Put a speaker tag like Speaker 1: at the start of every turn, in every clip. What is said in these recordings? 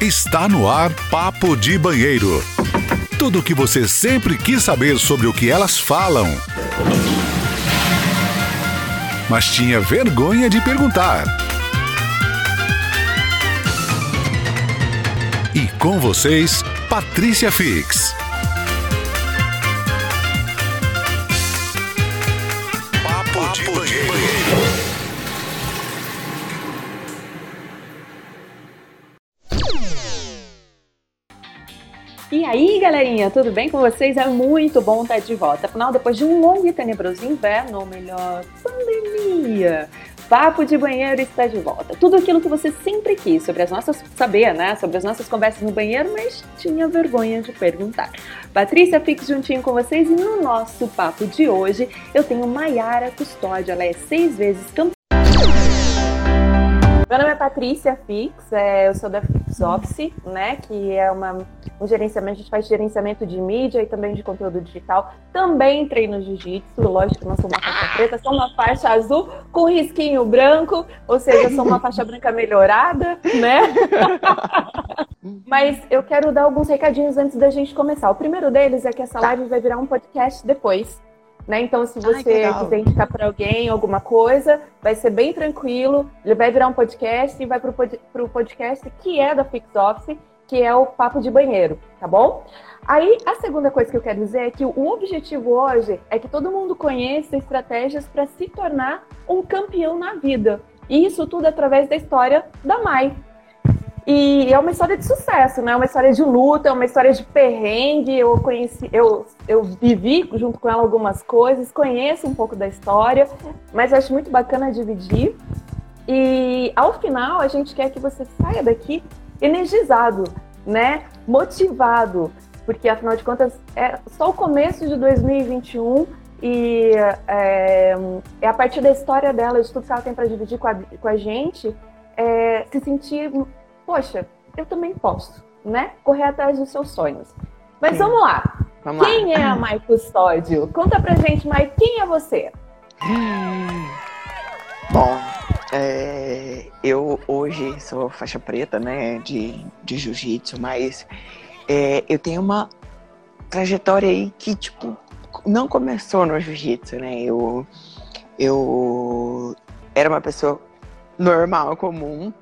Speaker 1: Está no ar Papo de Banheiro. Tudo o que você sempre quis saber sobre o que elas falam. Mas tinha vergonha de perguntar. E com vocês, Patrícia Fix. Papo de Banheiro.
Speaker 2: E aí, galerinha, tudo bem com vocês? É muito bom estar de volta. Afinal, depois de um longo e tenebroso inverno, ou melhor, pandemia, Papo de Banheiro está de volta. Tudo aquilo que você sempre quis sobre as nossas, saber, né? Sobre as nossas conversas no banheiro, mas tinha vergonha de perguntar. Patrícia, fique juntinho com vocês e no nosso papo de hoje eu tenho Maiara Custódio. Ela é seis vezes campeã meu nome é Patrícia Fix, é, eu sou da Fix Office, né, que é uma, um gerenciamento, a gente faz gerenciamento de mídia e também de conteúdo digital. Também treino jiu-jitsu, lógico, não sou uma faixa preta, sou uma faixa azul com risquinho branco, ou seja, sou uma faixa branca melhorada, né? Mas eu quero dar alguns recadinhos antes da gente começar. O primeiro deles é que essa live vai virar um podcast depois. Né? Então, se você Ai, quiser indicar para alguém alguma coisa, vai ser bem tranquilo. Ele vai virar um podcast e vai para o podcast que é da Fix Office, que é o Papo de Banheiro, tá bom? Aí, a segunda coisa que eu quero dizer é que o objetivo hoje é que todo mundo conheça estratégias para se tornar um campeão na vida. E isso tudo através da história da Mai, e é uma história de sucesso, né? É uma história de luta, é uma história de perrengue. Eu conheci, eu, eu vivi junto com ela algumas coisas, conheço um pouco da história, mas acho muito bacana dividir. E ao final a gente quer que você saia daqui energizado, né? Motivado, porque afinal de contas é só o começo de 2021 e é, é a partir da história dela, de tudo que ela tem para dividir com a, com a gente, é, se sentir poxa, eu também posso, né? Correr atrás dos seus sonhos. Mas Sim. vamos lá. Vamos quem lá. é a Mai Custódio? Conta pra gente, Mai, quem é você?
Speaker 3: Bom, é, eu hoje sou faixa preta, né, de, de jiu-jitsu, mas é, eu tenho uma trajetória aí que, tipo, não começou no jiu-jitsu, né? Eu, eu era uma pessoa normal, comum,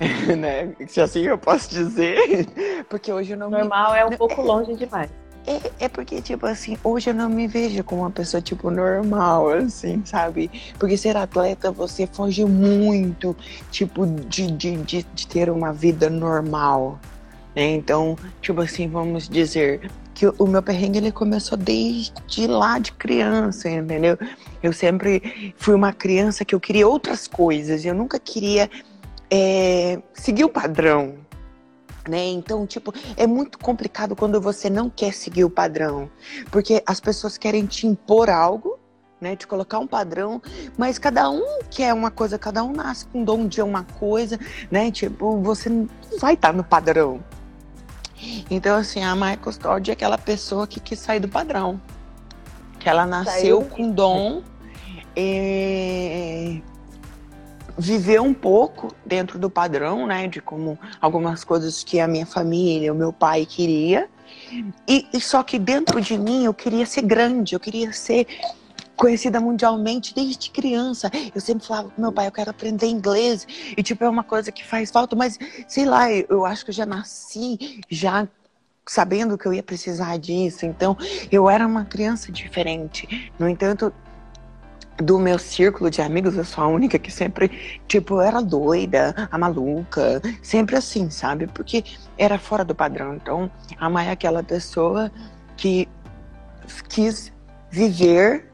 Speaker 3: né? Se assim eu posso dizer. Porque hoje eu não
Speaker 2: Normal me... é um pouco longe demais.
Speaker 3: É, é porque, tipo assim, hoje eu não me vejo como uma pessoa, tipo, normal, assim, sabe? Porque ser atleta, você foge muito, tipo, de, de, de, de ter uma vida normal, né? Então, tipo assim, vamos dizer que o meu perrengue, ele começou desde lá de criança, entendeu? Eu sempre fui uma criança que eu queria outras coisas, eu nunca queria é, seguir o padrão. Né? Então, tipo, é muito complicado quando você não quer seguir o padrão, porque as pessoas querem te impor algo, né, te colocar um padrão, mas cada um quer uma coisa, cada um nasce com dom de uma coisa, né? Tipo, você não vai estar no padrão. Então, assim, a Maia Custódia é aquela pessoa que quis sair do padrão. Que ela nasceu Saiu. com dom. E viver um pouco dentro do padrão, né, de como algumas coisas que a minha família, o meu pai queria. E, e só que dentro de mim eu queria ser grande, eu queria ser conhecida mundialmente desde criança. Eu sempre falava com meu pai, eu quero aprender inglês. E tipo, é uma coisa que faz falta, mas sei lá, eu acho que eu já nasci já sabendo que eu ia precisar disso. Então, eu era uma criança diferente. No entanto, do meu círculo de amigos, eu sou a única que sempre, tipo, era doida, a maluca, sempre assim, sabe? Porque era fora do padrão. Então, a Maia é aquela pessoa que quis viver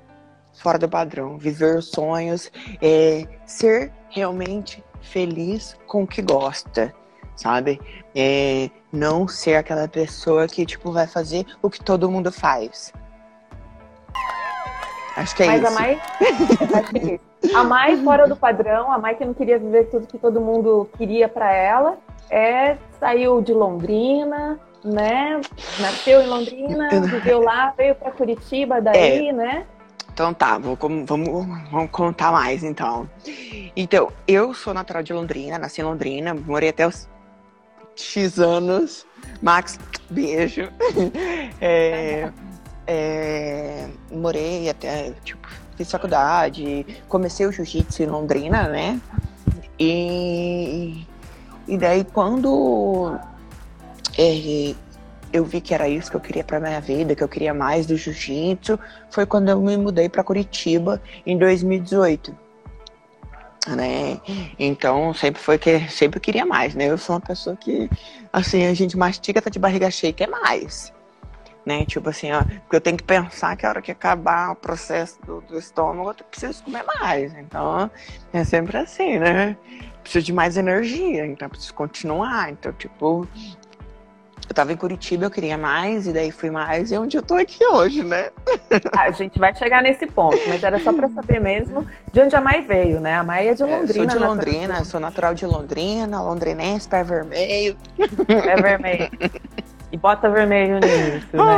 Speaker 3: fora do padrão, viver os sonhos, é, ser realmente feliz com o que gosta, sabe? É, não ser aquela pessoa que, tipo, vai fazer o que todo mundo faz Acho que é
Speaker 2: Mas
Speaker 3: isso.
Speaker 2: A Mai, acho que é. A Mai fora do padrão, a Mai que não queria viver tudo que todo mundo queria para ela, é saiu de Londrina, né? Nasceu em Londrina, viveu lá, veio para Curitiba daí, é. né?
Speaker 3: Então tá, vou, vamos, vamos contar mais então. Então, eu sou natural de Londrina, nasci em Londrina, morei até os X anos. Max, beijo. É, é, morei até, tipo, fiz faculdade, comecei o jiu-jitsu em Londrina, né? E, e daí quando é, eu vi que era isso que eu queria para minha vida, que eu queria mais do jiu-jitsu, foi quando eu me mudei para Curitiba em 2018. Né? Então sempre foi que sempre queria mais, né? Eu sou uma pessoa que assim, a gente mastiga, tá de barriga cheia, quer mais. Né? Tipo assim, ó, porque eu tenho que pensar que a hora que acabar o processo do, do estômago, eu preciso comer mais. Então, é sempre assim, né? Preciso de mais energia, então preciso continuar. Então, tipo, eu tava em Curitiba, eu queria mais, e daí fui mais, e é onde eu tô aqui hoje, né?
Speaker 2: a gente vai chegar nesse ponto, mas era só pra saber mesmo de onde a Mai veio, né? A Mai é de Londrina. É,
Speaker 3: sou de Londrina, sou natural de Londrina, londrinense, pé vermelho.
Speaker 2: Pé vermelho. E bota vermelho nisso, né?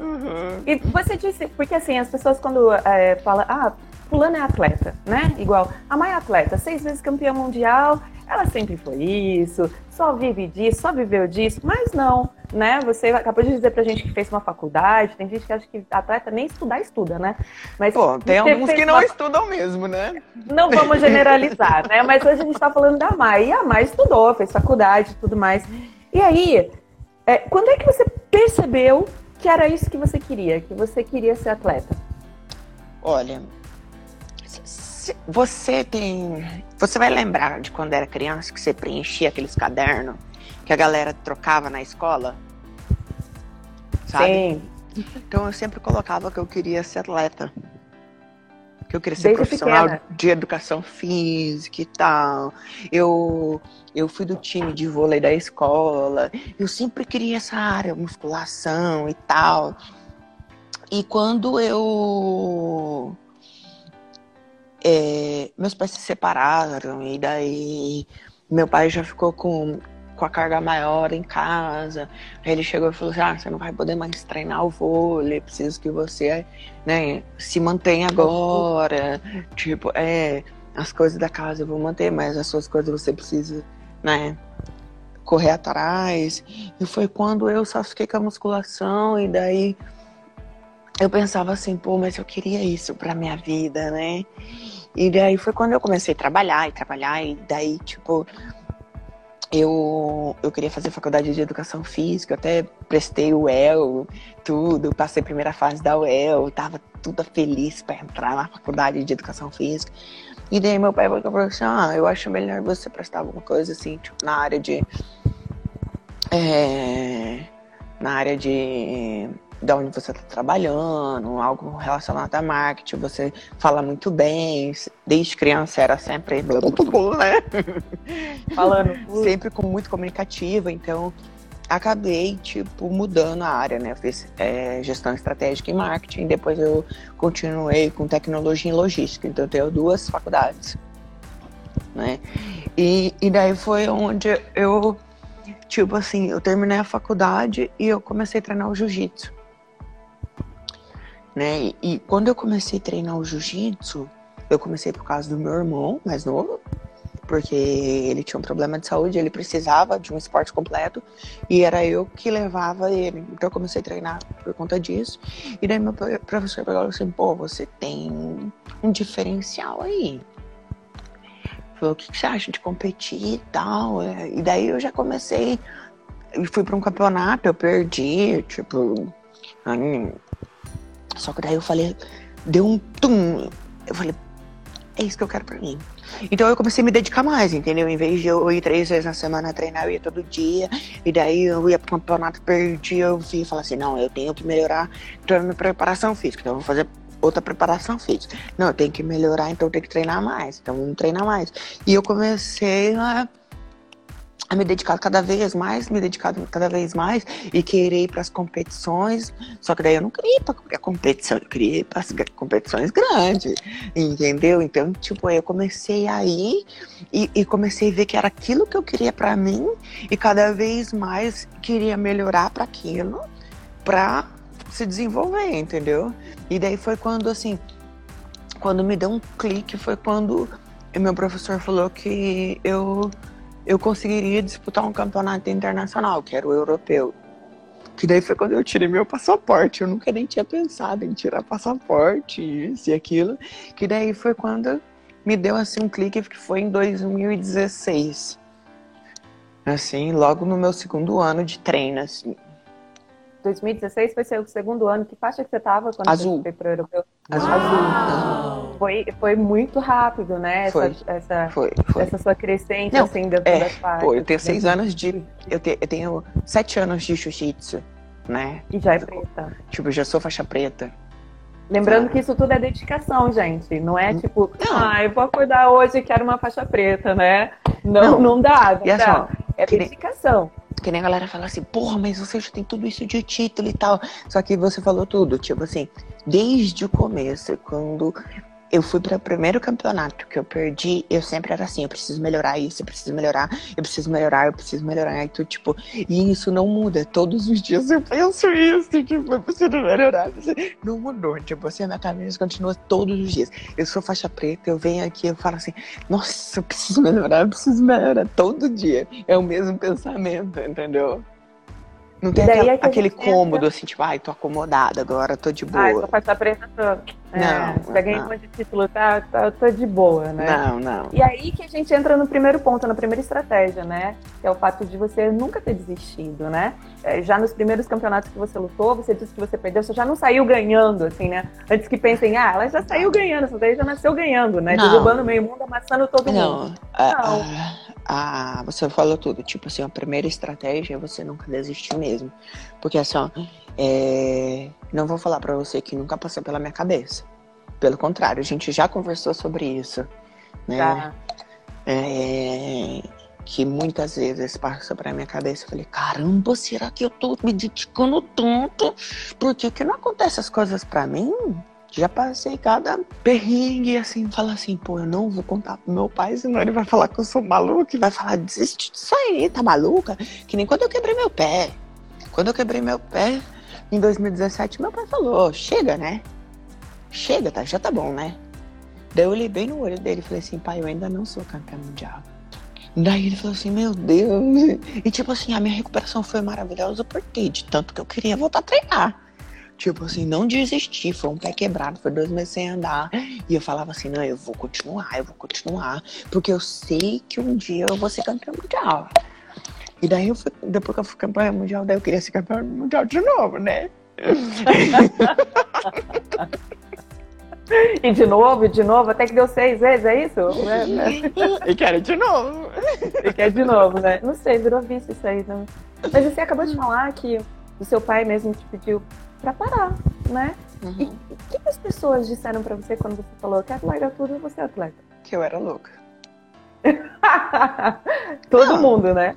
Speaker 2: Uhum. E você disse, porque assim, as pessoas quando é, falam, ah, fulano é atleta, né? Igual, a Mai é atleta, seis vezes campeã mundial, ela sempre foi isso, só vive disso, só viveu disso, mas não, né? Você acabou de dizer pra gente que fez uma faculdade, tem gente que acha que atleta nem estudar estuda, né?
Speaker 3: Mas Pô, tem alguns que não uma... estudam mesmo, né?
Speaker 2: Não vamos generalizar, né? Mas hoje a gente tá falando da Mai, e a Mai estudou, fez faculdade e tudo mais. E aí, é, quando é que você percebeu que era isso que você queria, que você queria ser atleta?
Speaker 3: Olha, você tem. Você vai lembrar de quando era criança que você preenchia aqueles cadernos que a galera trocava na escola? Sabe? Sim. Então eu sempre colocava que eu queria ser atleta. Que eu queria ser Desde profissional pequena. de educação física e tal. Eu, eu fui do time de vôlei da escola. Eu sempre queria essa área, musculação e tal. E quando eu é, meus pais se separaram e daí meu pai já ficou com, com a carga maior em casa. Aí ele chegou e falou assim, ah, você não vai poder mais treinar o vôlei, preciso que você né, se mantenha agora. Tipo, é, as coisas da casa eu vou manter, mas as suas coisas você precisa, né? Correr atrás. E foi quando eu só fiquei com a musculação e daí eu pensava assim, pô, mas eu queria isso pra minha vida, né? E daí foi quando eu comecei a trabalhar e trabalhar, e daí, tipo, eu, eu queria fazer faculdade de educação física, até prestei o UEL, tudo, passei a primeira fase da UEL, tava tudo feliz para entrar na faculdade de educação física. E daí meu pai falou assim, ah, eu acho melhor você prestar alguma coisa assim, tipo, na área de. É, na área de de onde você está trabalhando, algo relacionado a marketing, você fala muito bem, desde criança era sempre né? Falando. sempre com muito comunicativa, então acabei, tipo, mudando a área, né? Eu fiz é, gestão estratégica e marketing, depois eu continuei com tecnologia e logística, então eu tenho duas faculdades, né? E, e daí foi onde eu, tipo assim, eu terminei a faculdade e eu comecei a treinar o jiu-jitsu né? E quando eu comecei a treinar o jiu-jitsu, eu comecei por causa do meu irmão mais novo, porque ele tinha um problema de saúde, ele precisava de um esporte completo e era eu que levava ele. Então eu comecei a treinar por conta disso. E daí meu professor pegou assim: pô, você tem um diferencial aí. Falou: o que você acha de competir e tal? E daí eu já comecei. Fui para um campeonato, eu perdi, tipo. Só que daí eu falei, deu um tum. Eu falei, é isso que eu quero pra mim. Então eu comecei a me dedicar mais, entendeu? Em vez de eu ir três vezes na semana treinar, eu ia todo dia. E daí eu ia pro campeonato, perdi, eu vi e falei assim, não, eu tenho que melhorar a minha preparação física. Então eu vou fazer outra preparação física. Não, eu tenho que melhorar, então eu tenho que treinar mais. Então vamos treinar mais. E eu comecei a a me dedicar cada vez mais, me dedicar cada vez mais e querer ir para as competições. Só que daí eu não queria ir para qualquer competição, eu queria ir para as competições grandes, entendeu? Então, tipo, eu comecei a ir e, e comecei a ver que era aquilo que eu queria para mim e cada vez mais queria melhorar para aquilo, para se desenvolver, entendeu? E daí foi quando, assim, quando me deu um clique, foi quando meu professor falou que eu eu conseguiria disputar um campeonato internacional, que era o europeu. Que daí foi quando eu tirei meu passaporte. Eu nunca nem tinha pensado em tirar passaporte, isso e aquilo. Que daí foi quando me deu assim um clique que foi em 2016. Assim, logo no meu segundo ano de treino, assim.
Speaker 2: 2016 foi seu segundo ano. Que faixa que você tava quando
Speaker 3: Azul.
Speaker 2: você foi pro europeu?
Speaker 3: Azul.
Speaker 2: Azul. Foi, foi muito rápido, né?
Speaker 3: Foi.
Speaker 2: Essa, essa,
Speaker 3: Foi, foi.
Speaker 2: essa sua crescente,
Speaker 3: Não,
Speaker 2: assim, dentro
Speaker 3: é,
Speaker 2: das faixas.
Speaker 3: Pô, eu tenho seis anos de. Eu, te- eu tenho sete anos de jiu-jitsu, né?
Speaker 2: E já é preta.
Speaker 3: Tipo, eu já sou faixa preta.
Speaker 2: Lembrando que isso tudo é dedicação, gente. Não é tipo,
Speaker 3: Não.
Speaker 2: ah, eu vou acordar hoje e quero uma faixa preta, né? Não,
Speaker 3: Não.
Speaker 2: não, dá, não
Speaker 3: assim,
Speaker 2: dá.
Speaker 3: ó,
Speaker 2: É dedicação.
Speaker 3: Que nem a galera fala assim, porra, mas você já tem tudo isso de título e tal. Só que você falou tudo, tipo assim, desde o começo, quando eu fui para o primeiro campeonato que eu perdi, eu sempre era assim, eu preciso melhorar isso, eu preciso melhorar, eu preciso melhorar, eu preciso melhorar. E tu, tipo, e isso não muda. Todos os dias eu penso isso, tipo, eu preciso melhorar. Não mudou, tipo assim, a minha cabeça continua todos os dias. Eu sou faixa preta, eu venho aqui, eu falo assim, nossa, eu preciso melhorar, eu preciso melhorar todo dia. É o mesmo pensamento, entendeu? Não tem aquela-
Speaker 2: é
Speaker 3: aquele
Speaker 2: gente entra-
Speaker 3: cômodo assim, tipo, ai, tô acomodada agora, tô de
Speaker 2: Ah, eu
Speaker 3: boa.
Speaker 2: sou faixa preta, tô. É,
Speaker 3: Não,
Speaker 2: já ganhei
Speaker 3: não.
Speaker 2: um monte de título, tá, tá, tô de boa, né?
Speaker 3: Não, não.
Speaker 2: E aí que a gente entra no primeiro ponto, na primeira estratégia, né? Que é o fato de você nunca ter desistido, né? É, Já nos primeiros campeonatos que você lutou, você disse que você perdeu, você já não saiu ganhando, assim, né? Antes que pensem, ah, ela já saiu ganhando, essa daí já nasceu ganhando, né?
Speaker 3: Não.
Speaker 2: Derrubando meio mundo, amassando todo mundo.
Speaker 3: Não, a-
Speaker 2: Não.
Speaker 3: a- a- você falou tudo. Tipo assim, a primeira estratégia é você nunca desistir mesmo. Porque assim, ó, é, não vou falar pra você que nunca passou pela minha cabeça. Pelo contrário, a gente já conversou sobre isso. Né?
Speaker 2: Tá.
Speaker 3: É, que muitas vezes passa pra minha cabeça. Eu falei, caramba, será que eu tô me dedicando tanto? Por que, que não acontece as coisas pra mim? Já passei cada perrengue assim, fala assim, pô, eu não vou contar pro meu pai, senão ele vai falar que eu sou maluca e vai falar, desiste disso aí, tá maluca? Que nem quando eu quebrei meu pé. Quando eu quebrei meu pé, em 2017, meu pai falou, chega, né? Chega, tá? Já tá bom, né? Daí eu olhei bem no olho dele e falei assim, pai, eu ainda não sou campeão mundial. Daí ele falou assim, meu Deus. E tipo assim, a minha recuperação foi maravilhosa porque de tanto que eu queria voltar a treinar. Tipo assim, não desistir, foi um pé quebrado, foi dois meses sem andar. E eu falava assim, não, eu vou continuar, eu vou continuar, porque eu sei que um dia eu vou ser campeão mundial. E daí eu fui, depois que eu fui campeão mundial, daí eu queria ser campeão mundial de novo, né?
Speaker 2: E de novo, e de novo, até que deu seis vezes, é isso? Né?
Speaker 3: E quero de novo.
Speaker 2: E quer de novo, né? Não sei, virou vício isso aí, não. Mas você acabou de falar que o seu pai mesmo te pediu pra parar, né? E
Speaker 3: Uhum.
Speaker 2: o que as pessoas disseram pra você quando você falou que larga tudo e você é atleta?
Speaker 3: Que eu era louca.
Speaker 2: Todo
Speaker 3: Não.
Speaker 2: mundo, né?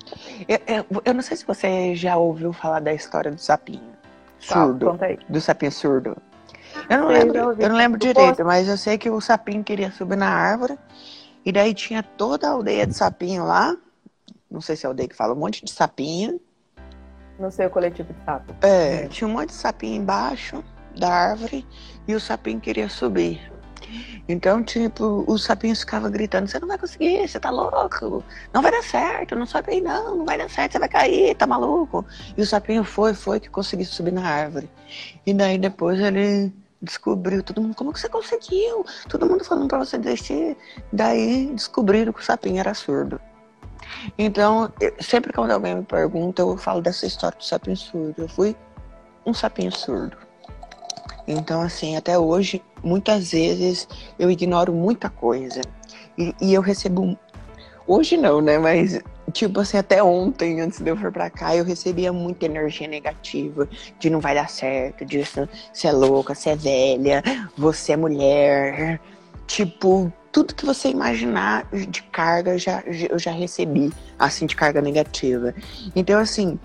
Speaker 3: Eu, eu- eu não sei se você já ouviu falar da história do sapinho. Surdo.
Speaker 2: Conta aí.
Speaker 3: Do sapinho surdo. Eu não lembro, eu não lembro direito, mas eu sei que o sapinho queria subir na árvore. E daí tinha toda a aldeia de sapinho lá. Não sei se é a aldeia que fala, um monte de sapinho.
Speaker 2: Não sei o coletivo de sapo.
Speaker 3: É,
Speaker 2: É.
Speaker 3: tinha um monte de sapinho embaixo da árvore e o sapinho queria subir. Então, tipo, os sapinhos ficavam gritando: Você não vai conseguir, você tá louco, não vai dar certo, não sobe aí, não, não vai dar certo, você vai cair, tá maluco. E o sapinho foi, foi que conseguiu subir na árvore. E daí depois ele descobriu, todo mundo: Como que você conseguiu? Todo mundo falando pra você desistir. Daí descobriram que o sapinho era surdo. Então, eu- sempre quando alguém me pergunta, eu falo dessa história do sapinho surdo. Eu fui um sapinho surdo. Então, assim, até hoje, muitas vezes eu ignoro muita coisa. E, e eu recebo. Hoje não, né? Mas, tipo assim, até ontem, antes de eu vir pra cá, eu recebia muita energia negativa de não vai dar certo, de você é louca, você é velha, você é mulher. Tipo, tudo que você imaginar de carga já, eu já recebi, assim, de carga negativa. Então, assim,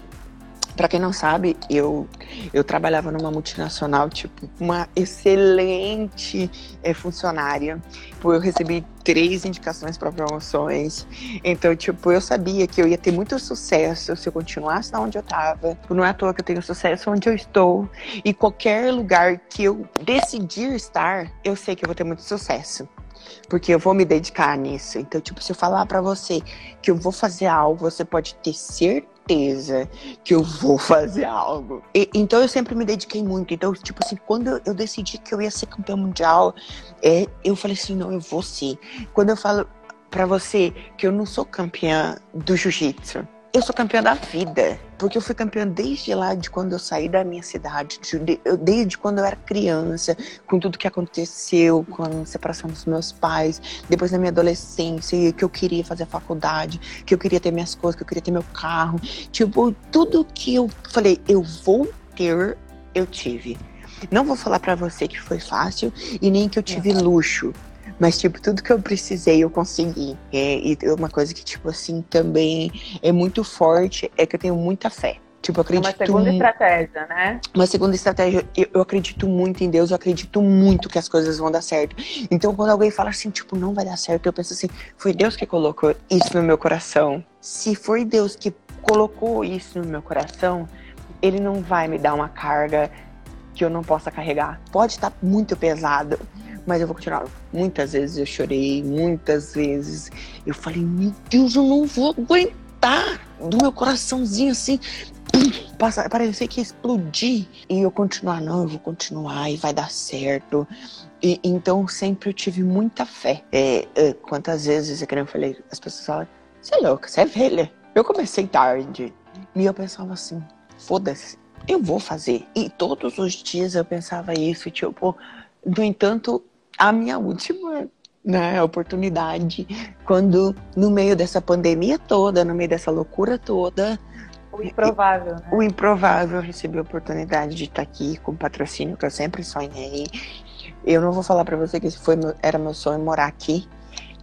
Speaker 3: Pra quem não sabe, eu, eu trabalhava numa multinacional, tipo, uma excelente eh, funcionária. Tipo, eu recebi três indicações para promoções. Então, tipo, eu sabia que eu ia ter muito sucesso se eu continuasse lá onde eu tava. Não é à toa que eu tenho sucesso onde eu estou. E qualquer lugar que eu decidir estar, eu sei que eu vou ter muito sucesso. porque eu vou me dedicar nisso. Então, tipo, se eu falar para você que eu vou fazer algo, você pode ter certeza que eu vou fazer algo. E, então eu sempre me dediquei muito. Então, tipo assim, quando eu decidi que eu ia ser campeã mundial, é, eu falei assim, não, eu vou ser. Quando eu falo para você que eu não sou campeã do jiu-jitsu, eu sou campeã da vida, porque eu fui campeã desde lá de quando eu saí da minha cidade, desde quando eu era criança, com tudo que aconteceu, com a separação dos meus pais, depois da minha adolescência, que eu queria fazer a faculdade, que eu queria ter minhas coisas, que eu queria ter meu carro, tipo, tudo que eu falei, eu vou ter, eu tive. Não vou falar para você que foi fácil e nem que eu tive luxo, mas, tipo, tudo que eu precisei eu consegui. É, e uma coisa que, tipo assim, também é muito forte é que eu tenho muita fé. Tipo, eu acredito.
Speaker 2: Uma segunda estratégia, né?
Speaker 3: Uma segunda estratégia. Eu, eu, acredito muito em Deus, eu acredito muito que as coisas vão dar certo. Então, quando alguém fala assim, tipo, não vai dar certo, eu penso assim, foi Deus que colocou isso no meu coração. Se foi Deus que colocou isso no meu coração, Ele não vai me dar uma carga que eu não possa carregar. Pode estar muito pesado, mas eu vou continuar. Muitas vezes eu chorei, muitas vezes eu falei, meu Deus, eu não vou aguentar. Do meu coraçãozinho assim, passa, que ia explodir. E eu continuar, não, eu vou continuar e vai dar certo. E, então sempre eu tive muita fé. É, é, quantas vezes, é eu falei, as pessoas falam, você é louca, você é velha. Eu comecei tarde. E eu pensava assim, foda-se, eu vou fazer. E todos os dias eu pensava isso, tipo, no entanto, a minha última né, oportunidade, quando no meio dessa pandemia toda, no meio dessa loucura toda,
Speaker 2: o improvável, né?
Speaker 3: O improvável recebi a oportunidade de estar aqui com o patrocínio que eu sempre sonhei. Eu não vou falar para você que esse foi meu, era meu sonho morar aqui,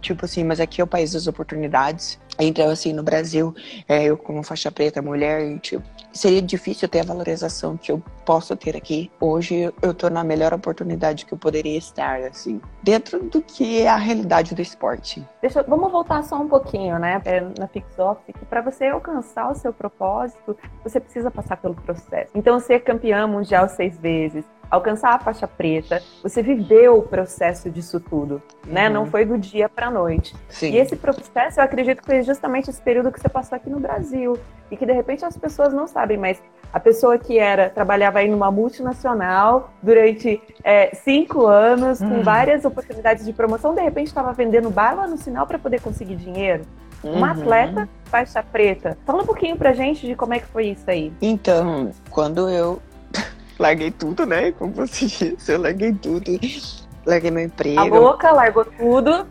Speaker 3: tipo assim, mas aqui é o país das oportunidades. Então, assim, no Brasil, é, eu como faixa preta, mulher, e, tipo, seria difícil ter a valorização que eu posso ter aqui. Hoje eu tô na melhor oportunidade que eu poderia estar, assim, dentro do que é a realidade do esporte.
Speaker 2: Deixa, vamos voltar só um pouquinho, né, é, na Fix Office, que para você alcançar o seu propósito, você precisa passar pelo processo. Então, ser campeã mundial seis vezes, alcançar a faixa preta, você viveu o processo disso tudo, né? Uhum. Não foi do dia para noite. Sim. E esse processo, eu acredito que foi justamente esse período que você passou aqui no Brasil e que de repente as pessoas não sabem, mas a pessoa que era trabalhava aí numa multinacional durante é, cinco anos com uhum. várias oportunidades de promoção, de repente estava vendendo bala no sinal para poder conseguir dinheiro. Uhum. Uma atleta faixa preta. Fala um pouquinho pra gente de como é que foi isso aí.
Speaker 3: Então, quando eu larguei tudo, né? Como você disse, eu larguei tudo. Larguei meu emprego.
Speaker 2: A louca, largou tudo.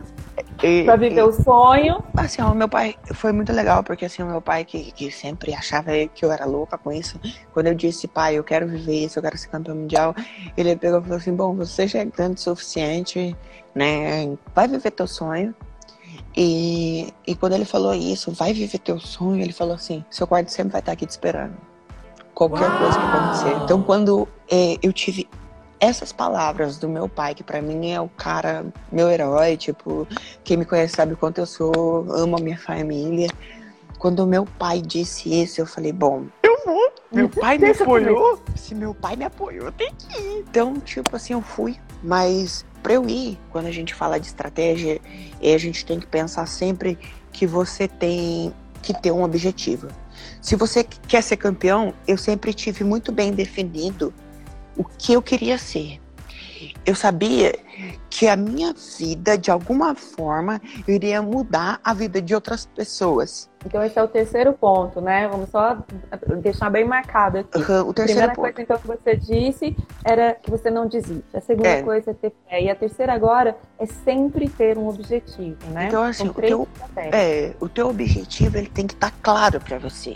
Speaker 2: E, pra viver e, o sonho.
Speaker 3: Assim, o meu pai foi muito legal, porque assim, o meu pai, que, que sempre achava que eu era louca com isso, quando eu disse, pai, eu quero viver isso, eu quero ser campeão mundial, ele pegou e falou assim: bom, você já é grande o suficiente, né? Vai viver teu sonho. E, e quando ele falou isso, vai viver teu sonho, ele falou assim: seu quarto sempre vai estar aqui te esperando qualquer Uau. coisa que acontecer. Então, quando é, eu tive essas palavras do meu pai, que para mim é o cara, meu herói, tipo, quem me conhece sabe quanto eu sou, amo a minha família. Quando o meu pai disse isso, eu falei, bom, eu vou. Meu pai me apoiou. Se meu pai me apoiou, tem que ir. Então, tipo assim, eu fui. Mas para eu ir, quando a gente fala de estratégia, a gente tem que pensar sempre que você tem que ter um objetivo. Se você quer ser campeão, eu sempre tive muito bem definido o que eu queria ser. Eu sabia que a minha vida, de alguma forma, iria mudar a vida de outras pessoas.
Speaker 2: Então esse é o terceiro ponto, né? Vamos só deixar bem marcado aqui.
Speaker 3: Uhum, o terceiro
Speaker 2: a primeira
Speaker 3: ponto.
Speaker 2: coisa então que você disse era que você não desiste. A segunda é. coisa é ter fé. E a terceira agora é sempre ter um objetivo, né?
Speaker 3: Então assim, o teu, é, o teu objetivo ele tem que estar tá claro para você.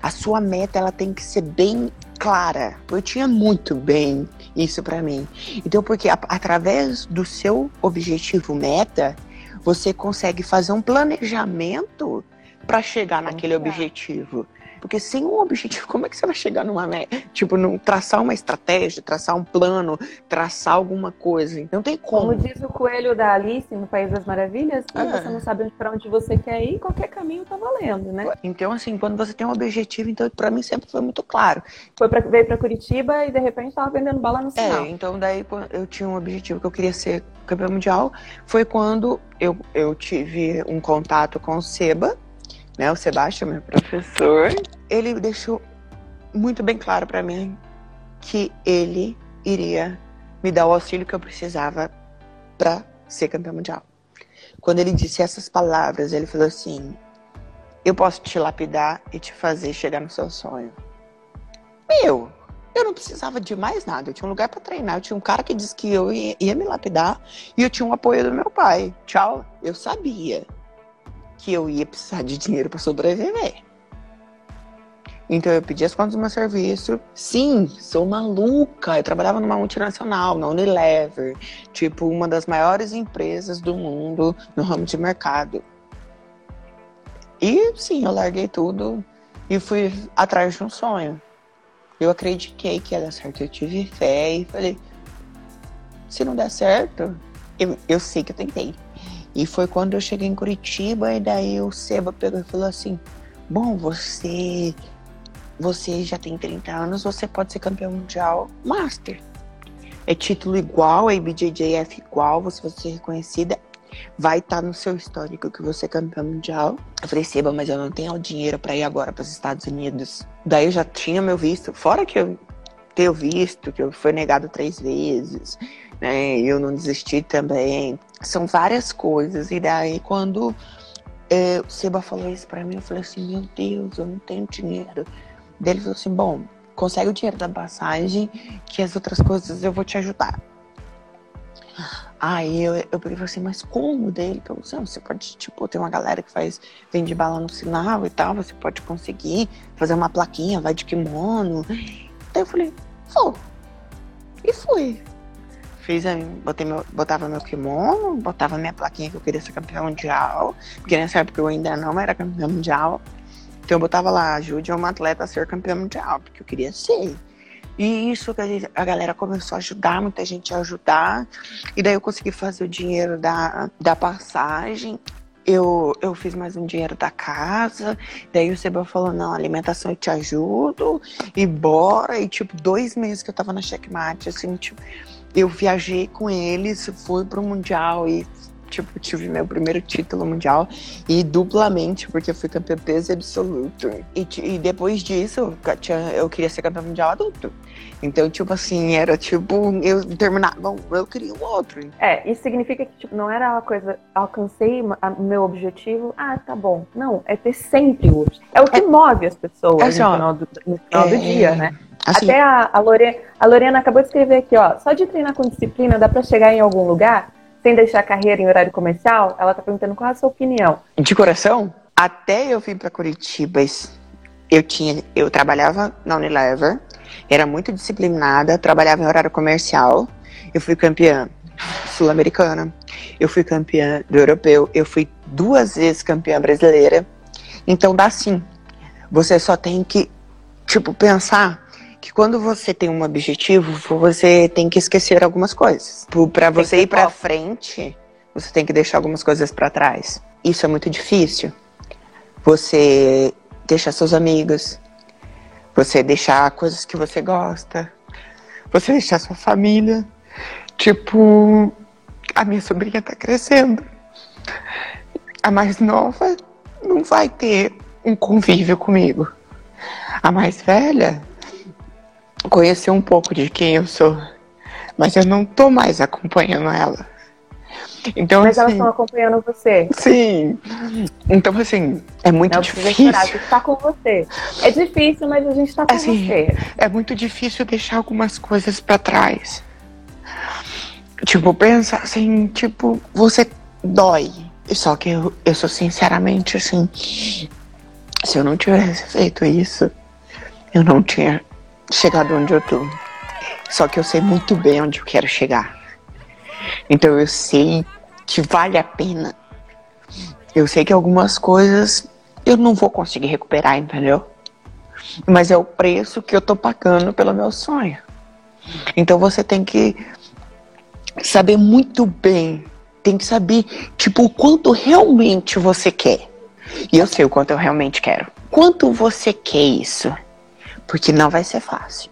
Speaker 3: A sua meta ela tem que ser bem clara. Eu tinha muito bem isso para mim. Então, porque a, através do seu objetivo meta, você consegue fazer um planejamento para chegar naquele objetivo. Porque sem um objetivo, como é que você vai chegar numa meta? Tipo, num, traçar uma estratégia, traçar um plano, traçar alguma coisa. Não tem como.
Speaker 2: Como diz o coelho da Alice no País das Maravilhas, é. você não sabe para onde você quer ir, qualquer caminho tá valendo, né?
Speaker 3: Então, assim, quando você tem um objetivo, então para mim sempre foi muito claro.
Speaker 2: Foi pra, veio para Curitiba e de repente tava vendendo bala no sinal.
Speaker 3: É, então daí eu tinha um objetivo que eu queria ser campeão mundial. Foi quando eu, eu tive um contato com o Seba, né? O Sebastião, meu professor. Ele deixou muito bem claro para mim que ele iria me dar o auxílio que eu precisava para ser campeão mundial. Quando ele disse essas palavras, ele falou assim: Eu posso te lapidar e te fazer chegar no seu sonho. Meu, eu não precisava de mais nada. Eu tinha um lugar para treinar. Eu tinha um cara que disse que eu ia, ia me lapidar e eu tinha um apoio do meu pai. Tchau. Eu sabia que eu ia precisar de dinheiro para sobreviver. Então eu pedi as contas do meu serviço. Sim, sou maluca. Eu trabalhava numa multinacional, na Unilever, tipo uma das maiores empresas do mundo no ramo de mercado. E sim, eu larguei tudo e fui atrás de um sonho. Eu acreditei que ia dar certo. Eu tive fé e falei: se não der certo, eu, eu sei que eu tentei. E foi quando eu cheguei em Curitiba e daí o Seba pegou e falou assim: Bom, você você já tem 30 anos, você pode ser campeão mundial master. É título igual, é IBJJF igual, você vai ser reconhecida. Vai estar tá no seu histórico que você é campeão mundial. Eu falei, Seba, mas eu não tenho dinheiro para ir agora para os Estados Unidos. Daí eu já tinha meu visto, fora que eu ter visto, que eu fui negado três vezes, né? Eu não desisti também. São várias coisas. E daí, quando é, o Seba falou isso pra mim, eu falei assim: Meu Deus, eu não tenho dinheiro. Daí ele falou assim: Bom, consegue o dinheiro da passagem, que as outras coisas eu vou te ajudar. Aí eu, eu peguei e falei assim, mas como dele? Falei assim, você pode, tipo, ter uma galera que faz, vende bala no sinal e tal, você pode conseguir fazer uma plaquinha, vai de kimono. Daí eu falei, vou. E fui. Fiz, botei meu, botava meu kimono, botava minha plaquinha que eu queria ser campeão mundial, porque nessa época eu ainda não era campeão mundial. Então eu botava lá, ajude uma atleta a ser campeão mundial, porque eu queria ser. E isso que a, gente, a, galera começou a ajudar, muita gente a ajudar. E daí eu consegui fazer o dinheiro da, da passagem. Eu, eu fiz mais um dinheiro da casa. Daí o Seba falou: não, alimentação eu te ajudo. E bora. E tipo, dois meses que eu tava na checkmate, assim, tipo eu viajei com eles, fui pro Mundial e tipo, tive meu primeiro título mundial e duplamente, porque eu fui campeã peso absoluto. E, e depois disso, eu queria ser campeã mundial adulto. Então, tipo assim, era tipo, eu terminava, eu queria um outro.
Speaker 2: É, isso significa que tipo, não era uma coisa, alcancei o meu objetivo, ah, tá bom. Não, é ter sempre o objetivo. É o que é, move as pessoas é, no final, do, no final é, do dia, né? Assim, Até a, a, Lore, a Lorena acabou de escrever aqui, ó. Só de treinar com disciplina dá para chegar em algum lugar sem deixar a carreira em horário comercial? Ela tá perguntando qual é a sua opinião.
Speaker 3: De coração, até eu vim para Curitiba, eu tinha, eu trabalhava na Unilever, era muito disciplinada, trabalhava em horário comercial. Eu fui campeã sul-americana, eu fui campeã do europeu, eu fui duas vezes campeã brasileira. Então dá sim. Você só tem que, tipo, pensar que quando você tem um objetivo, você tem que esquecer algumas coisas. Para você ir para frente, você tem que deixar algumas coisas para trás. Isso é muito difícil. Você deixar seus amigos, você deixar coisas que você gosta, você deixar sua família. Tipo, a minha sobrinha tá crescendo. A mais nova não vai ter um convívio comigo. A mais velha conhecer um pouco de quem eu sou, mas eu não tô mais acompanhando ela. Então,
Speaker 2: mas
Speaker 3: assim,
Speaker 2: elas estão acompanhando você.
Speaker 3: Sim. Então, assim, é muito não difícil. Esperar,
Speaker 2: está com você. É difícil, mas a gente está com assim, você.
Speaker 3: É muito difícil deixar algumas coisas para trás. Tipo, pensa assim, tipo, você dói. Só que eu, eu sou sinceramente assim. Se eu não tivesse feito isso, eu não tinha chegado onde eu tô. Só que eu sei muito bem onde eu quero chegar. Então eu sei que vale a pena. Eu sei que algumas coisas eu não vou conseguir recuperar, entendeu? mas é o preço que eu tô pagando pelo meu sonho. Então você tem que saber muito bem, tem que saber, tipo, o quanto realmente você quer. E eu sei o quanto eu realmente quero. Quanto você quer isso? Porque não vai ser fácil.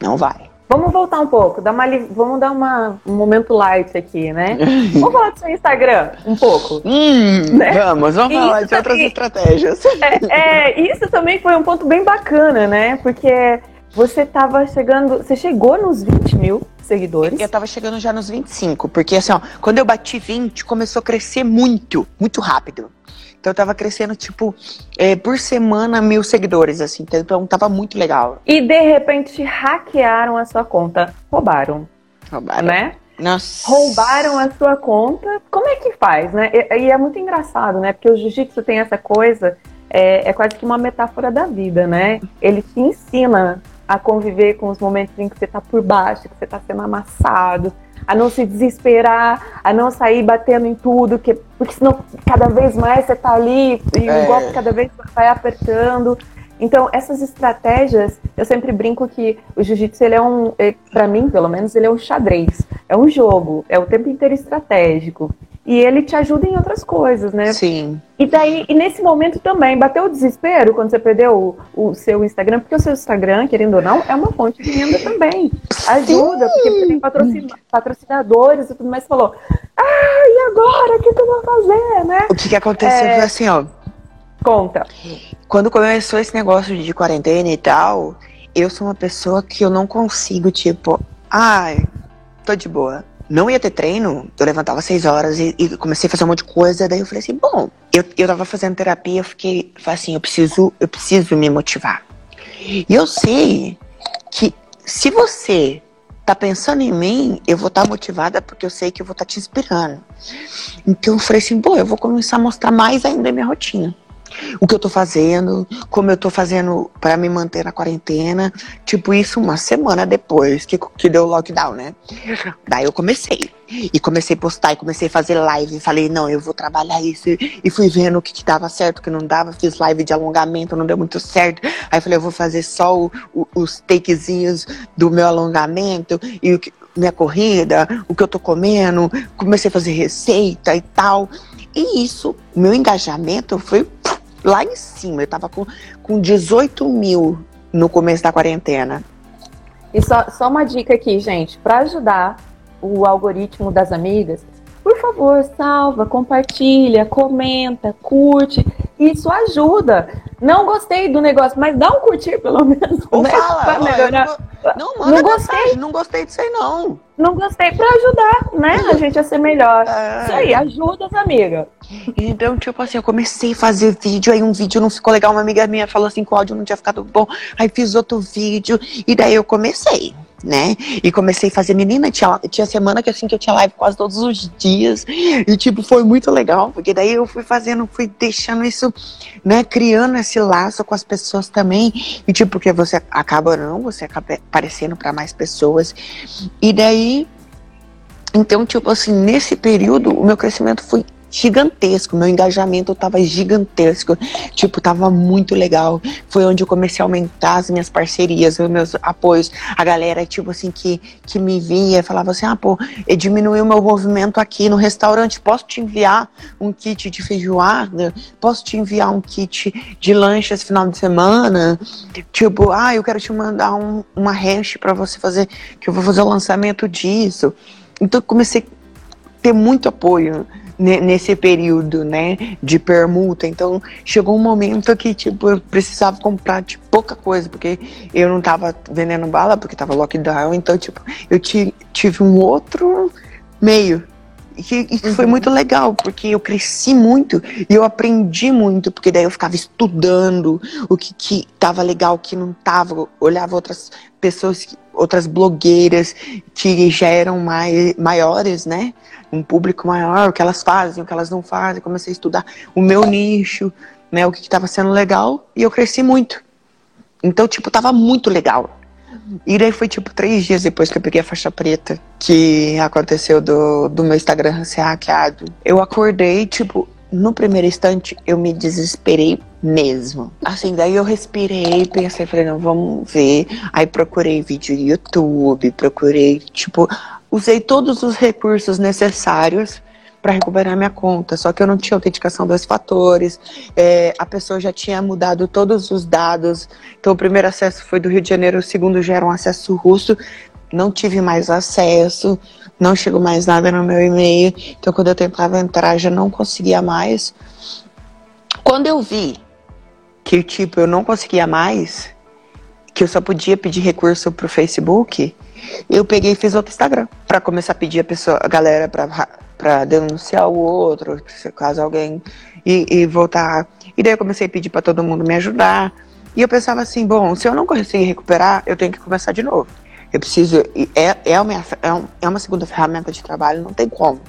Speaker 3: Não vai.
Speaker 2: Vamos voltar um pouco, dar uma, vamos dar uma, um momento light aqui, né? vamos falar do seu Instagram um pouco.
Speaker 3: Hum, né? Vamos, vamos isso falar de outras estratégias.
Speaker 2: É, é, isso também foi um ponto bem bacana, né? Porque você estava chegando, você chegou nos 20 mil seguidores.
Speaker 3: Eu estava chegando já nos 25, porque assim, ó, quando eu bati 20, começou a crescer muito, muito rápido. Então eu tava crescendo, tipo, é, por semana mil seguidores, assim. Então tava muito legal.
Speaker 2: E de repente hackearam a sua conta. Roubaram.
Speaker 3: Roubaram.
Speaker 2: Né?
Speaker 3: Nossa.
Speaker 2: Roubaram a sua conta. Como é que faz, né? E, e é muito engraçado, né? Porque o jiu-jitsu tem essa coisa, é, é quase que uma metáfora da vida, né? Ele te ensina a conviver com os momentos em que você tá por baixo, que você tá sendo amassado, a não se desesperar, a não sair batendo em tudo, que, porque senão cada vez mais você tá ali e é. o golpe cada vez vai apertando. Então, essas estratégias, eu sempre brinco que o jiu-jitsu, ele é um, é, para mim, pelo menos, ele é um xadrez. É um jogo, é o tempo inteiro estratégico. E ele te ajuda em outras coisas, né?
Speaker 3: Sim.
Speaker 2: E daí, e nesse momento também, bateu o desespero quando você perdeu o, o seu Instagram, porque o seu Instagram, querendo ou não, é uma fonte de renda também. Ajuda, Sim. porque você tem patrocina, patrocinadores e tudo mais. Falou, ah, e agora? O que, que eu vou fazer, né?
Speaker 3: O que, que aconteceu é... foi assim, ó.
Speaker 2: Conta.
Speaker 3: Quando começou esse negócio de quarentena e tal, eu sou uma pessoa que eu não consigo, tipo, ai, tô de boa não ia ter treino, eu levantava seis horas e, e, comecei a fazer um monte de coisa. Daí eu falei assim, bom, eu, eu tava fazendo terapia, eu fiquei assim, eu preciso, eu preciso me motivar. E eu sei que se você tá pensando em mim, eu vou estar tá motivada porque eu sei que eu vou estar tá te inspirando. Então eu falei assim, bom, eu vou começar a mostrar mais ainda a minha rotina o que eu tô fazendo, como eu tô fazendo para me manter na quarentena. Tipo, isso uma semana depois que, que deu o lockdown, né? Daí eu comecei. E comecei a postar e comecei a fazer live. Falei, não, eu vou trabalhar isso. E fui vendo o que, que dava certo, o que não dava. Fiz live de alongamento, não deu muito certo. Aí falei, eu vou fazer só o, o, os takezinhos do meu alongamento e o minha corrida, o que eu tô comendo. Comecei a fazer receita e tal. E isso, meu engajamento foi lá em cima. Eu tava com, com 18 mil no começo da quarentena.
Speaker 2: E só, só uma dica aqui, gente, para ajudar o algoritmo das amigas, por favor, salva, compartilha, comenta, curte. Isso ajuda. Não gostei do negócio, mas dá um curtir pelo menos.
Speaker 3: Ou né? fala, pra melhorar. Não, manda não gostei. Mensagem, não gostei disso aí, não.
Speaker 2: Não gostei pra ajudar, né? A gente a ser melhor. É. Isso aí, ajuda as amigas.
Speaker 3: Então, tipo assim, eu comecei a fazer vídeo, aí um vídeo não ficou legal, uma amiga minha falou assim que o áudio não tinha ficado bom, aí fiz outro vídeo, e daí eu comecei né? E comecei a fazer menina, tinha, tinha semana que assim que eu tinha live quase todos os dias. E tipo, foi muito legal, porque daí eu fui fazendo, fui deixando isso, né, criando esse laço com as pessoas também. E tipo, porque você acaba não, você acaba aparecendo para mais pessoas. E daí então, tipo assim, nesse período o meu crescimento foi gigantesco, meu engajamento estava gigantesco, tipo, tava muito legal. Foi onde eu comecei a aumentar as minhas parcerias, os meus apoios. A galera, tipo assim, que, que me via, falava assim: ah, pô, diminuiu meu movimento aqui no restaurante, posso te enviar um kit de feijoada? Posso te enviar um kit de lanche esse final de semana? Tipo, ah, eu quero te mandar um, uma hash para você fazer, que eu vou fazer o lançamento disso. Então, comecei a ter muito apoio nesse período, né, de permuta. Então, chegou um momento que, tipo, eu precisava comprar, tipo, pouca coisa, porque eu não tava vendendo bala, porque tava lockdown. Então, tipo, eu tive um outro meio. E, e foi uhum. muito legal, porque eu cresci muito e eu aprendi muito, porque daí eu ficava estudando o que, que tava legal, o que não tava, olhava outras pessoas, outras blogueiras que já eram mai, maiores, né? um público maior, o que elas fazem, o que elas não fazem, comecei a estudar o meu nicho, né, o que estava sendo legal, e eu cresci muito. Então, tipo, tava muito legal. E daí foi tipo três dias depois que eu peguei a faixa preta que aconteceu do, do meu Instagram ser hackeado. Eu acordei, tipo, no primeiro instante eu me desesperei mesmo. Assim, daí eu respirei, pensei, falei, não, vamos ver. Aí procurei vídeo no YouTube, procurei, tipo, usei todos os recursos necessários para recuperar minha conta. Só que eu não tinha autenticação dos fatores, é, a pessoa já tinha mudado todos os dados. Então, o primeiro acesso foi do Rio de Janeiro, o segundo já era um acesso russo. Não tive mais acesso, não chegou mais nada no meu e-mail. Então, quando eu tentava entrar, já não conseguia mais. Quando eu vi que, tipo, eu não conseguia mais, que eu só podia pedir recurso pro Facebook, eu peguei e fiz outro Instagram para começar a pedir a pessoa, a galera para para denunciar o outro, caso alguém e, e, voltar. E daí eu comecei a pedir para todo mundo me ajudar. E eu pensava assim, bom, se eu não conseguir recuperar, eu tenho que começar de novo. Eu preciso é é uma é, é uma segunda ferramenta de trabalho, não tem como.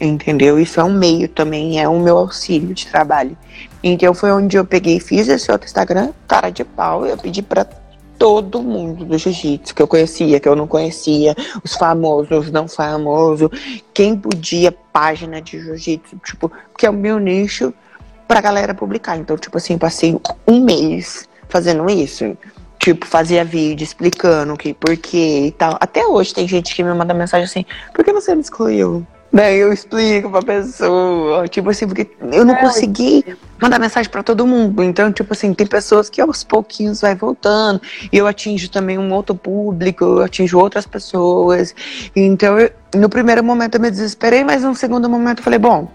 Speaker 3: Entendeu? Isso é um meio também, é o meu auxílio de trabalho. Então foi onde eu peguei e fiz esse outro Instagram, cara de pau, eu pedi para todo mundo do jiu-jitsu que eu conhecia, que eu não conhecia, os famosos, os não famosos, quem podia página de jiu-jitsu, tipo, que é o meu nicho pra galera publicar. Então, tipo assim, passei um mês fazendo isso. Tipo, fazia vídeo explicando que por quê e tal. Até hoje tem gente que me manda mensagem assim, por que você me excluiu? Daí eu explico pra pessoa, tipo assim, porque eu não é, consegui mandar mensagem para todo mundo. Então, tipo assim, tem pessoas que aos pouquinhos vai voltando. E eu atinjo também um outro público, eu atinjo outras pessoas. Então, eu, no primeiro momento eu me desesperei, mas no segundo momento eu falei, bom,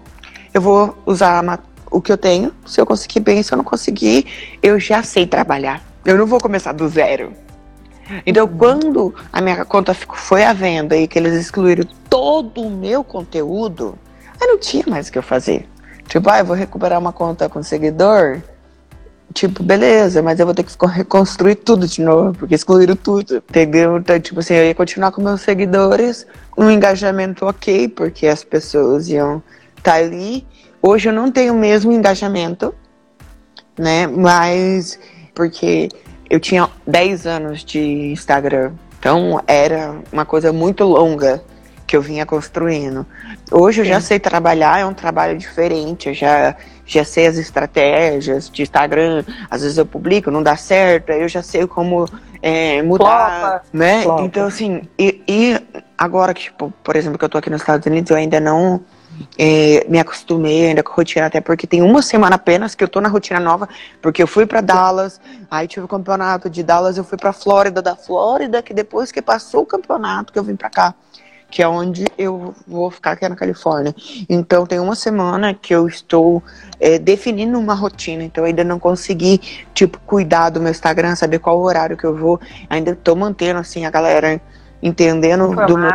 Speaker 3: eu vou usar o que eu tenho. Se eu conseguir bem, se eu não conseguir, eu já sei trabalhar. Eu não vou começar do zero. Então, quando a minha conta foi à venda e que eles excluíram todo o meu conteúdo, aí não tinha mais o que eu fazer. Tipo, ah, eu vou recuperar uma conta com seguidor. Tipo, beleza, mas eu vou ter que reconstruir tudo de novo, porque excluíram tudo. Entendeu? Então, tipo assim, eu ia continuar com meus seguidores, um engajamento ok, porque as pessoas iam estar tá ali. Hoje eu não tenho o mesmo engajamento, né? Mas porque eu tinha 10 anos de Instagram. Então era uma coisa muito longa que eu vinha construindo. Hoje eu já sei trabalhar, é um trabalho diferente, eu já, já sei as estratégias de Instagram. Às vezes eu publico, não dá certo, aí eu já sei como é, mudar, Flopa. né? Flopa. Então, assim, e, e, agora que, tipo, por exemplo, que eu tô aqui nos Estados Unidos, eu ainda não é, me acostumei ainda com a rotina, até porque tem uma semana apenas que eu tô na rotina nova, porque eu fui para Dallas, aí tive o campeonato de Dallas, eu fui para Flórida, da Flórida, que depois que passou o campeonato que eu vim para cá, que é onde eu vou ficar aqui na Califórnia. Então tem uma semana que eu estou é, definindo uma rotina, então eu ainda não consegui, tipo, cuidar do meu Instagram, saber qual horário que eu vou, ainda estou mantendo, assim, a galera entendendo do meu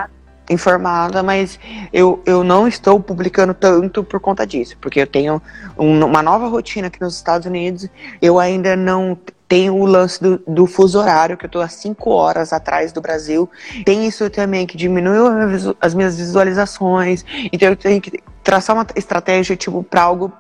Speaker 3: informada, mas eu, eu não estou publicando tanto por conta disso, porque eu tenho um, uma nova rotina aqui nos Estados Unidos, eu ainda não tenho o lance do, do fuso horário, que eu estou a 5 horas atrás do Brasil, tem isso também que diminui as minhas visualizações, então eu tenho que traçar uma estratégia tipo para algo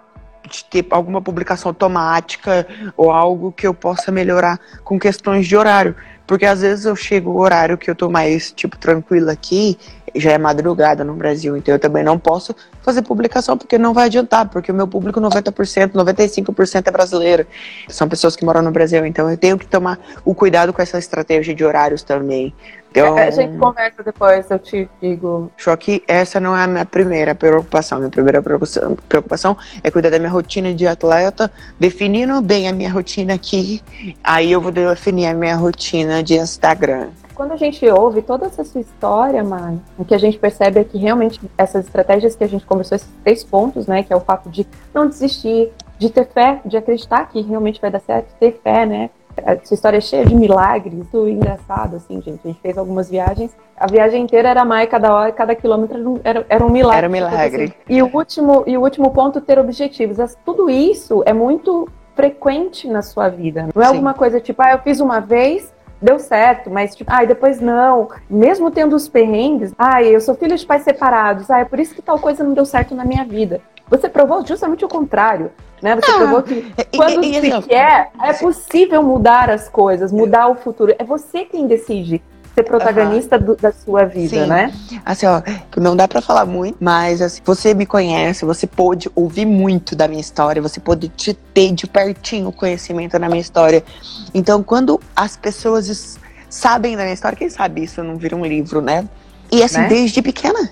Speaker 3: de ter alguma publicação automática ou algo que eu possa melhorar com questões de horário. Porque às vezes eu chego o horário que eu tô mais, tipo, tranquila aqui já é madrugada no Brasil, então eu também não posso fazer publicação porque não vai adiantar, porque o meu público 90%, 95% é brasileiro. São pessoas que moram no Brasil, então eu tenho que tomar o cuidado com essa estratégia de horários também. Então,
Speaker 2: a gente conversa depois, eu te digo.
Speaker 3: Só que essa não é a minha primeira preocupação. Minha primeira preocupação, é cuidar da minha rotina de atleta, definindo bem a minha rotina aqui, aí eu vou definir a minha rotina de Instagram
Speaker 2: quando a gente ouve toda essa sua história, mãe, o que a gente percebe é que realmente essas estratégias que a gente conversou, esses três pontos, né, que é o fato de não desistir, de ter fé, de acreditar que realmente vai dar certo, ter fé, né? Essa história é cheia de milagres, muito engraçado, assim, gente. A gente fez algumas viagens, a viagem inteira era mais, cada hora, cada quilômetro era, era um milagre.
Speaker 3: Era um milagre. Assim.
Speaker 2: E o último, e o último ponto, ter objetivos. Tudo isso é muito frequente na sua vida. Não é Sim. alguma coisa tipo, ah, eu fiz uma vez, deu certo, mas tipo, ai, depois não. Mesmo tendo os perrengues, ai, eu sou filho de pais separados, ai, é por isso que tal coisa não deu certo na minha vida. Você provou justamente o contrário, né? Você ah, provou que quando e, se quer, é possível mudar as coisas, mudar o futuro. É você quem decide. ser protagonista uhum. do, da sua vida, Sim. né?
Speaker 3: Assim, ó, não dá para falar muito, mas assim, você me conhece, você pôde ouvir muito da minha história, você pôde ter de pertinho conhecimento da minha história. Então, quando as pessoas sabem da minha história, quem sabe isso não vira um livro, né? E assim, né? desde pequena.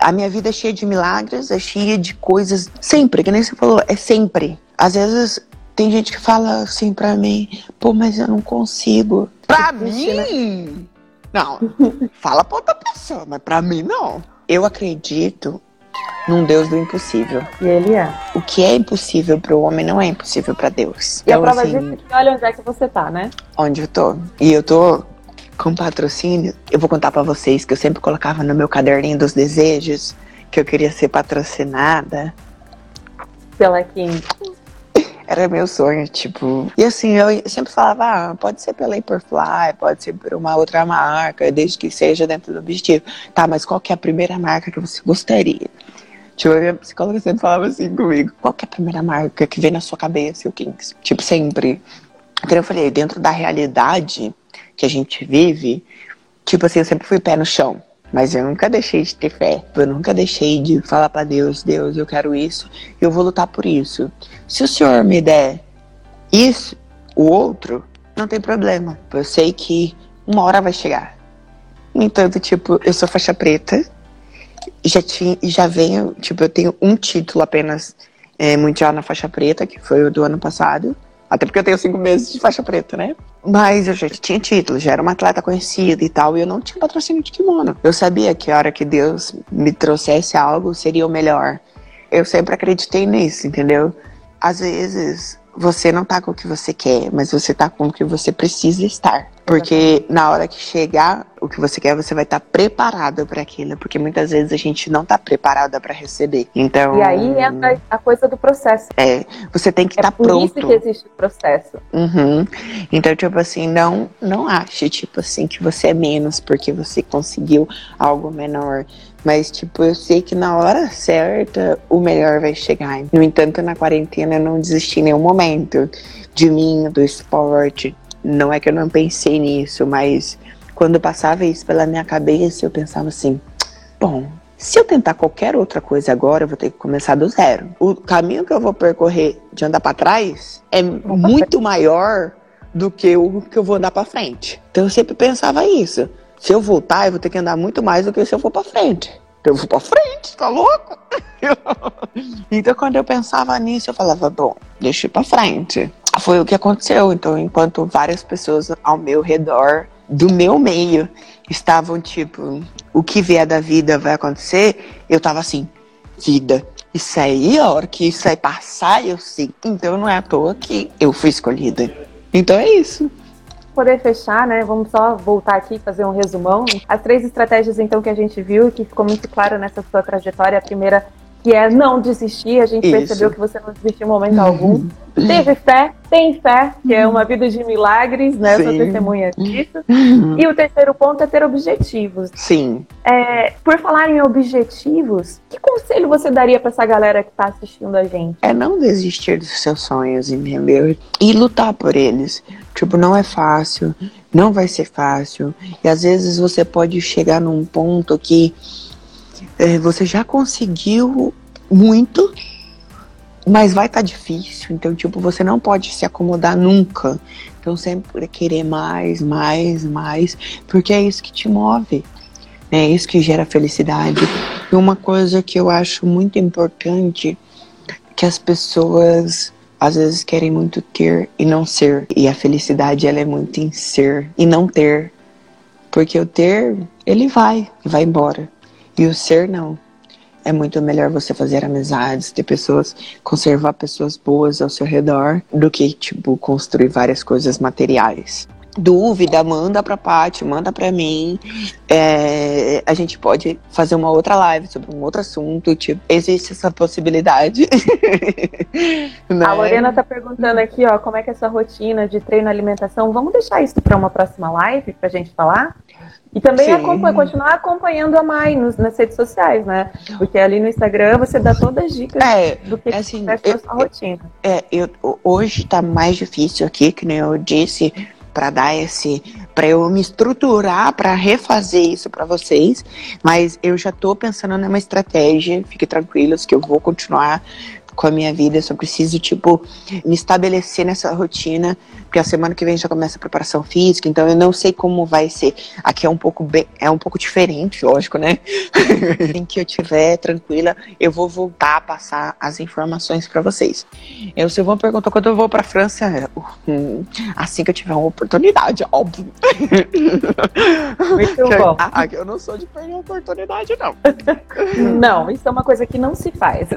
Speaker 3: A minha vida é cheia de milagres, é cheia de coisas. Sempre, que nem você falou, é sempre. Às vezes tem gente que fala assim pra mim, pô, mas eu não consigo. Pra mim? Não. fala pra outra pessoa, mas pra mim não. Eu acredito num Deus do impossível.
Speaker 2: E ele é.
Speaker 3: O que é impossível para o homem não é impossível para Deus.
Speaker 2: E então, a prova assim, disso é que olha onde é que você tá, né?
Speaker 3: Onde eu tô. E eu tô com patrocínio. Eu vou contar para vocês que eu sempre colocava no meu caderninho dos desejos que eu queria ser patrocinada
Speaker 2: pela Kim.
Speaker 3: Era meu sonho, tipo. E assim, eu sempre falava, ah, pode ser pela Hyperfly, pode ser por uma outra marca, desde que seja dentro do objetivo. Tá, mas qual que é a primeira marca que você gostaria? Tipo, a minha psicóloga sempre falava assim comigo: qual que é a primeira marca que vem na sua cabeça, o Kings? Tipo, sempre. Então eu falei, dentro da realidade que a gente vive, tipo assim, eu sempre fui pé no chão. Mas eu nunca deixei de ter fé. Eu nunca deixei de falar para Deus, Deus, eu quero isso, eu vou lutar por isso. Se o Senhor me der isso, o outro, não tem problema. Eu sei que uma hora vai chegar. Entanto, tipo, eu sou faixa preta, já tinha, já venho, tipo, eu tenho um título apenas é, mundial na faixa preta, que foi o do ano passado. Até porque eu tenho cinco meses de faixa preta, né? Mas eu já tinha título, já era uma atleta conhecida e tal, e eu não tinha patrocínio de kimono. Eu sabia que a hora que Deus me trouxesse algo seria o melhor. Eu sempre acreditei nisso, entendeu? Às vezes você não tá com o que você quer, mas você tá com o que você precisa estar. Porque na hora que chegar o que você quer, você vai estar tá preparado para aquilo, porque muitas vezes a gente não tá preparada para receber. Então
Speaker 2: E aí entra a coisa do processo.
Speaker 3: É, você tem que estar
Speaker 2: é
Speaker 3: tá pronto.
Speaker 2: Por isso que existe o processo.
Speaker 3: Uhum. Então, tipo assim, não não ache tipo assim que você é menos porque você conseguiu algo menor. Mas, tipo, eu sei que na hora certa o melhor vai chegar. No entanto, na quarentena eu não desisti em nenhum momento de mim, do esporte. Não é que eu não pensei nisso, mas quando passava isso pela minha cabeça, eu pensava assim: bom, se eu tentar qualquer outra coisa agora, eu vou ter que começar do zero. O caminho que eu vou percorrer de andar para trás é muito maior do que o que eu vou andar para frente. Então eu sempre pensava isso. Se eu voltar, eu vou ter que andar muito mais do que se eu for para frente. Eu vou para frente, tá louco? então, quando eu pensava nisso, eu falava, bom, deixa eu ir para frente. Foi o que aconteceu. Então, enquanto várias pessoas ao meu redor, do meu meio, estavam tipo, o que vier da vida vai acontecer, eu tava assim, vida. Isso aí, a hora que isso aí passar, eu sei. Então, não é à toa que eu fui escolhida. Então, é isso
Speaker 2: poder fechar, né, vamos só voltar aqui e fazer um resumão. As três estratégias, então, que a gente viu, que ficou muito claro nessa sua trajetória. A primeira, que é não desistir. A gente Isso. percebeu que você não desistiu em momento algum. Teve fé, tem fé, que é uma vida de milagres, né? Sim. Eu sou testemunha disso. E o terceiro ponto é ter objetivos.
Speaker 3: Sim.
Speaker 2: É, por falar em objetivos, que conselho você daria para essa galera que está assistindo a gente?
Speaker 3: É não desistir dos seus sonhos, entendeu? E lutar por eles. Tipo, não é fácil, não vai ser fácil. E às vezes você pode chegar num ponto que é, você já conseguiu muito mas vai estar tá difícil, então, tipo, você não pode se acomodar nunca. Então, sempre querer mais, mais, mais, porque é isso que te move, né? é isso que gera felicidade. E uma coisa que eu acho muito importante, que as pessoas às vezes querem muito ter e não ser. E a felicidade, ela é muito em ser e não ter. Porque o ter, ele vai, vai embora. E o ser, não é muito melhor você fazer amizades, ter pessoas, conservar pessoas boas ao seu redor, do que, tipo, construir várias coisas materiais. Dúvida, manda pra Paty, manda pra mim. É, a gente pode fazer uma outra live sobre um outro assunto. Tipo, existe essa possibilidade.
Speaker 2: né? A Lorena tá perguntando aqui, ó, como é que é essa rotina de treino e alimentação. Vamos deixar isso para uma próxima live pra gente falar? E também acompanha, continuar acompanhando a Mai nos, nas redes sociais, né? Porque ali no Instagram você dá todas as dicas
Speaker 3: é,
Speaker 2: do que,
Speaker 3: assim,
Speaker 2: é a sua rotina.
Speaker 3: É, eu, hoje tá mais difícil aqui, que nem eu disse, para dar esse para eu me estruturar para refazer isso para vocês, mas eu já tô pensando numa estratégia, fiquem tranquilos que eu vou continuar com a minha vida, eu só preciso, tipo, me estabelecer nessa rotina, porque a semana que vem já começa a preparação física, então eu não sei como vai ser. Aqui é um pouco bem, é um pouco diferente, lógico, né? em que eu tiver tranquila, eu vou voltar a passar as informações para vocês. Eu, se vão perguntar quando eu vou para França, hum, assim que eu tiver uma oportunidade, óbvio.
Speaker 2: Muito bom.
Speaker 3: Ah, eu não sou de perder oportunidade, não.
Speaker 2: Não, isso é uma coisa que não se faz.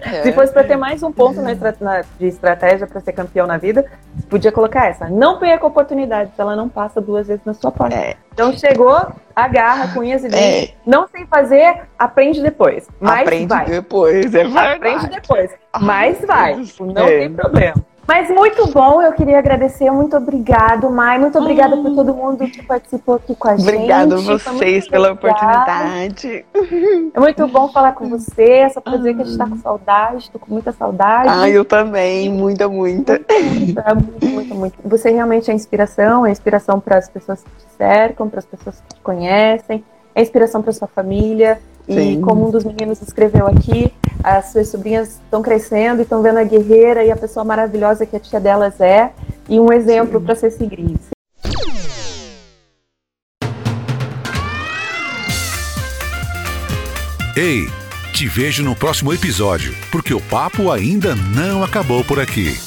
Speaker 2: É. Se fosse para ter mais um ponto na, na, de estratégia para ser campeão na vida, podia colocar essa. Não perca a oportunidade, ela não passa duas vezes na sua porta. É. Então chegou, agarra com unhas e dentes. É. Não sei fazer, aprende depois. Mas
Speaker 3: aprende
Speaker 2: vai.
Speaker 3: depois, é verdade.
Speaker 2: Aprende depois. Mas vai. Não é. tem problema. Mas muito bom, eu queria agradecer, muito obrigado, Mai, muito obrigada hum. por todo mundo que participou aqui com a
Speaker 3: gente. Obrigada a vocês pela oportunidade.
Speaker 2: É muito bom falar com você, é só pra dizer que a gente tá com saudade, tô com muita saudade.
Speaker 3: Ah, eu também, muita, muita.
Speaker 2: Muito, muito, muito, muito. Você realmente é inspiração, é inspiração para as pessoas que te cercam, para as pessoas que te conhecem, é inspiração para sua família. E como um dos meninos escreveu aqui, as suas sobrinhas estão crescendo e estão vendo a guerreira e a pessoa maravilhosa que a tia delas é, e um exemplo para ser seguido.
Speaker 1: Ei, te vejo no próximo episódio, porque o papo ainda não acabou por aqui.